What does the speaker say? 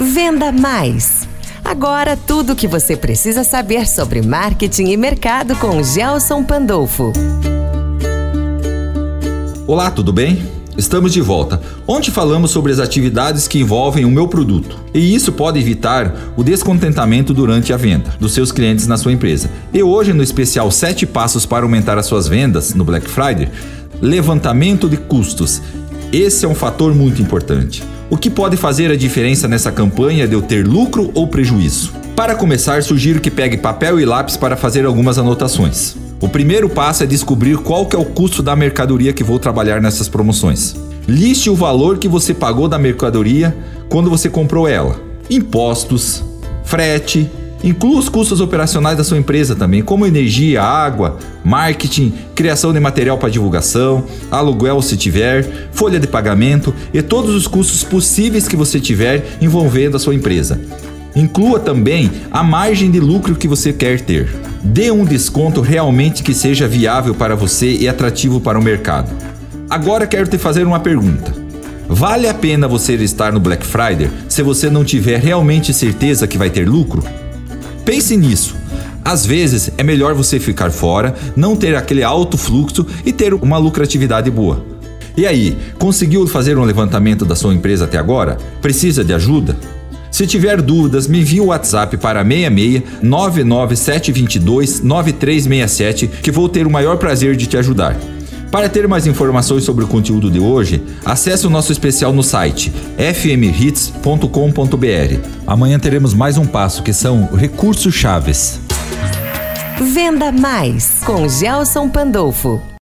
Venda Mais. Agora tudo o que você precisa saber sobre marketing e mercado com Gelson Pandolfo. Olá, tudo bem? Estamos de volta, onde falamos sobre as atividades que envolvem o meu produto. E isso pode evitar o descontentamento durante a venda dos seus clientes na sua empresa. E hoje, no especial 7 passos para aumentar as suas vendas no Black Friday, levantamento de custos. Esse é um fator muito importante. O que pode fazer a diferença nessa campanha de eu ter lucro ou prejuízo? Para começar, sugiro que pegue papel e lápis para fazer algumas anotações. O primeiro passo é descobrir qual que é o custo da mercadoria que vou trabalhar nessas promoções. Liste o valor que você pagou da mercadoria quando você comprou ela. Impostos, frete, Inclua os custos operacionais da sua empresa também, como energia, água, marketing, criação de material para divulgação, aluguel se tiver, folha de pagamento e todos os custos possíveis que você tiver envolvendo a sua empresa. Inclua também a margem de lucro que você quer ter. Dê um desconto realmente que seja viável para você e atrativo para o mercado. Agora quero te fazer uma pergunta. Vale a pena você estar no Black Friday se você não tiver realmente certeza que vai ter lucro? Pense nisso. Às vezes é melhor você ficar fora, não ter aquele alto fluxo e ter uma lucratividade boa. E aí, conseguiu fazer um levantamento da sua empresa até agora? Precisa de ajuda? Se tiver dúvidas, me envie o WhatsApp para 66 99722 9367 que vou ter o maior prazer de te ajudar. Para ter mais informações sobre o conteúdo de hoje, acesse o nosso especial no site fmhits.com.br. Amanhã teremos mais um passo que são recursos chaves. Venda Mais com Gelson Pandolfo.